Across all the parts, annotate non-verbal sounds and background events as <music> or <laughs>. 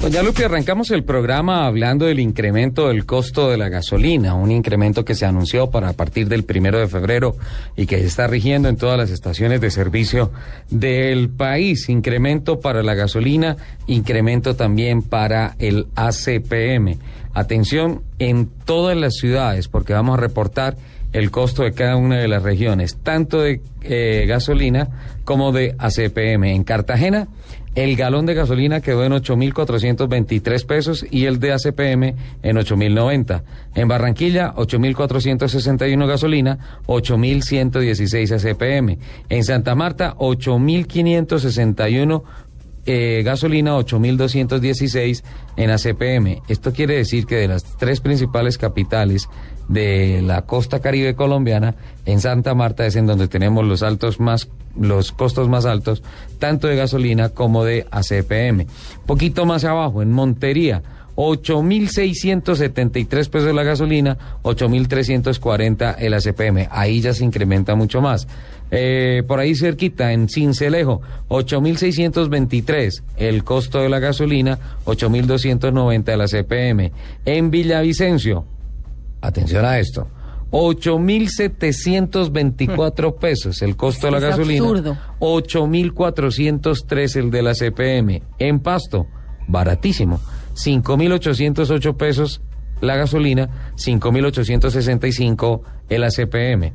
Doña Lupe, arrancamos el programa hablando del incremento del costo de la gasolina, un incremento que se anunció para partir del primero de febrero y que se está rigiendo en todas las estaciones de servicio del país. Incremento para la gasolina, incremento también para el ACPM. Atención en todas las ciudades, porque vamos a reportar el costo de cada una de las regiones, tanto de eh, gasolina como de ACPM. En Cartagena, el galón de gasolina quedó en 8.423 pesos y el de ACPM en 8.090. En Barranquilla, 8.461 gasolina, 8.116 ACPM. En Santa Marta, 8.561 eh, gasolina 8.216 en ACPM. Esto quiere decir que de las tres principales capitales de la costa caribe colombiana, en Santa Marta es en donde tenemos los altos más los costos más altos, tanto de gasolina como de ACPM. Poquito más abajo, en Montería, 8.673 pesos la gasolina, 8.340 el ACPM. Ahí ya se incrementa mucho más. Eh, por ahí cerquita, en Cincelejo, 8.623 el costo de la gasolina, 8.290 el ACPM. En Villavicencio, atención a esto, 8.724 <laughs> pesos el costo de la gasolina. Absurdo. 8.403 el de la CPM. En Pasto, baratísimo. 5.808 pesos la gasolina, 5.865 el ACPM.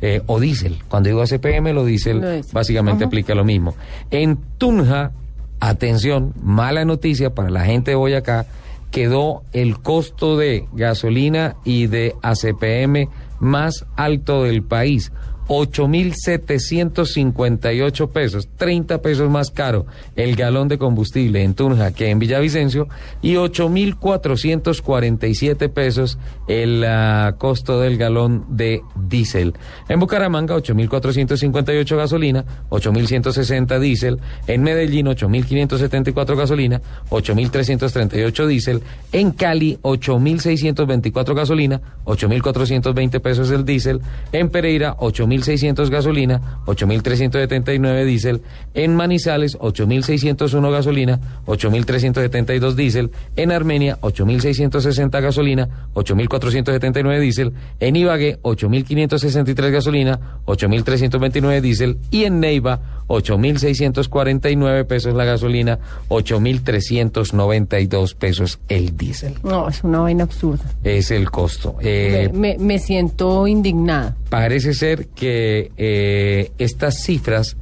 Eh, o diésel. Cuando digo ACPM, lo diésel básicamente aplica lo mismo. En Tunja, atención, mala noticia para la gente de Boyacá, quedó el costo de gasolina y de ACPM más alto del país. 8.758 pesos, 30 pesos más caro el galón de combustible en Tunja que en Villavicencio y 8.447 pesos el uh, costo del galón de diésel. En Bucaramanga 8.458 gasolina, 8.160 diésel, en Medellín 8.574 gasolina, 8.338 diésel, en Cali 8.624 gasolina, 8.420 pesos el diésel, en Pereira 8.000 8.600 gasolina, 8.379 diésel. En Manizales, 8.601 gasolina, 8.372 diésel. En Armenia, 8.660 gasolina, 8.479 diésel. En Ibagué, 8.563 gasolina, 8.329 diésel. Y en Neiva, 8.649 pesos la gasolina, 8.392 pesos el diésel. No, es una vaina absurda. Es el costo. Eh, me, me, siento indignada. Parece ser que eh, estas cifras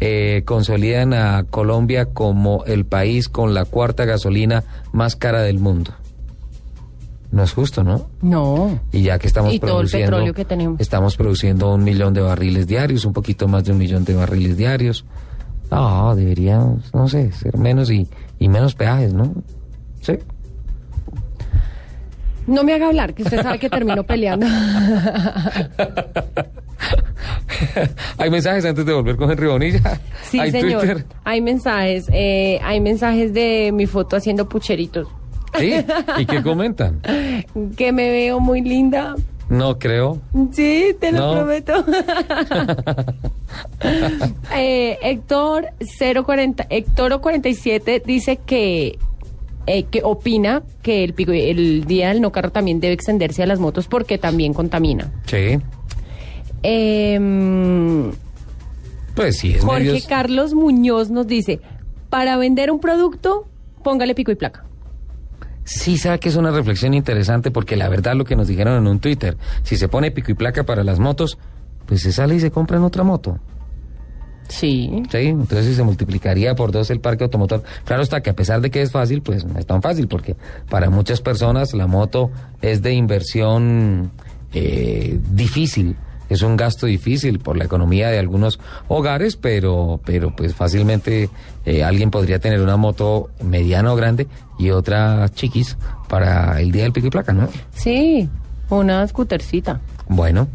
eh, consolidan a Colombia como el país con la cuarta gasolina más cara del mundo. No es justo, ¿no? No. Y ya que estamos y produciendo. Todo el petróleo que tenemos. Estamos produciendo un millón de barriles diarios, un poquito más de un millón de barriles diarios. Ah, deberíamos, no sé, ser menos y, y menos peajes, ¿no? Sí. No me haga hablar, que usted sabe que termino peleando. <laughs> ¿Hay mensajes antes de volver con Henry Bonilla? Sí, ¿Hay señor. Hay mensajes. Eh, hay mensajes de mi foto haciendo pucheritos. ¿Sí? ¿Y <laughs> qué comentan? Que me veo muy linda. No creo. Sí, te lo prometo. <laughs> eh, Héctor 040, Héctor 47 dice que eh, que opina que el, el día del no carro también debe extenderse a las motos porque también contamina. Sí. Eh, pues sí, es Jorge Carlos Muñoz nos dice, para vender un producto, póngale pico y placa. Sí, sabe que es una reflexión interesante porque la verdad lo que nos dijeron en un Twitter, si se pone pico y placa para las motos, pues se sale y se compra en otra moto. Sí. Sí, entonces se multiplicaría por dos el parque automotor. Claro está que a pesar de que es fácil, pues no es tan fácil porque para muchas personas la moto es de inversión eh, difícil es un gasto difícil por la economía de algunos hogares, pero, pero pues fácilmente eh, alguien podría tener una moto mediana o grande y otra chiquis para el día del pico y placa, ¿no? Sí, una scootercita. Bueno,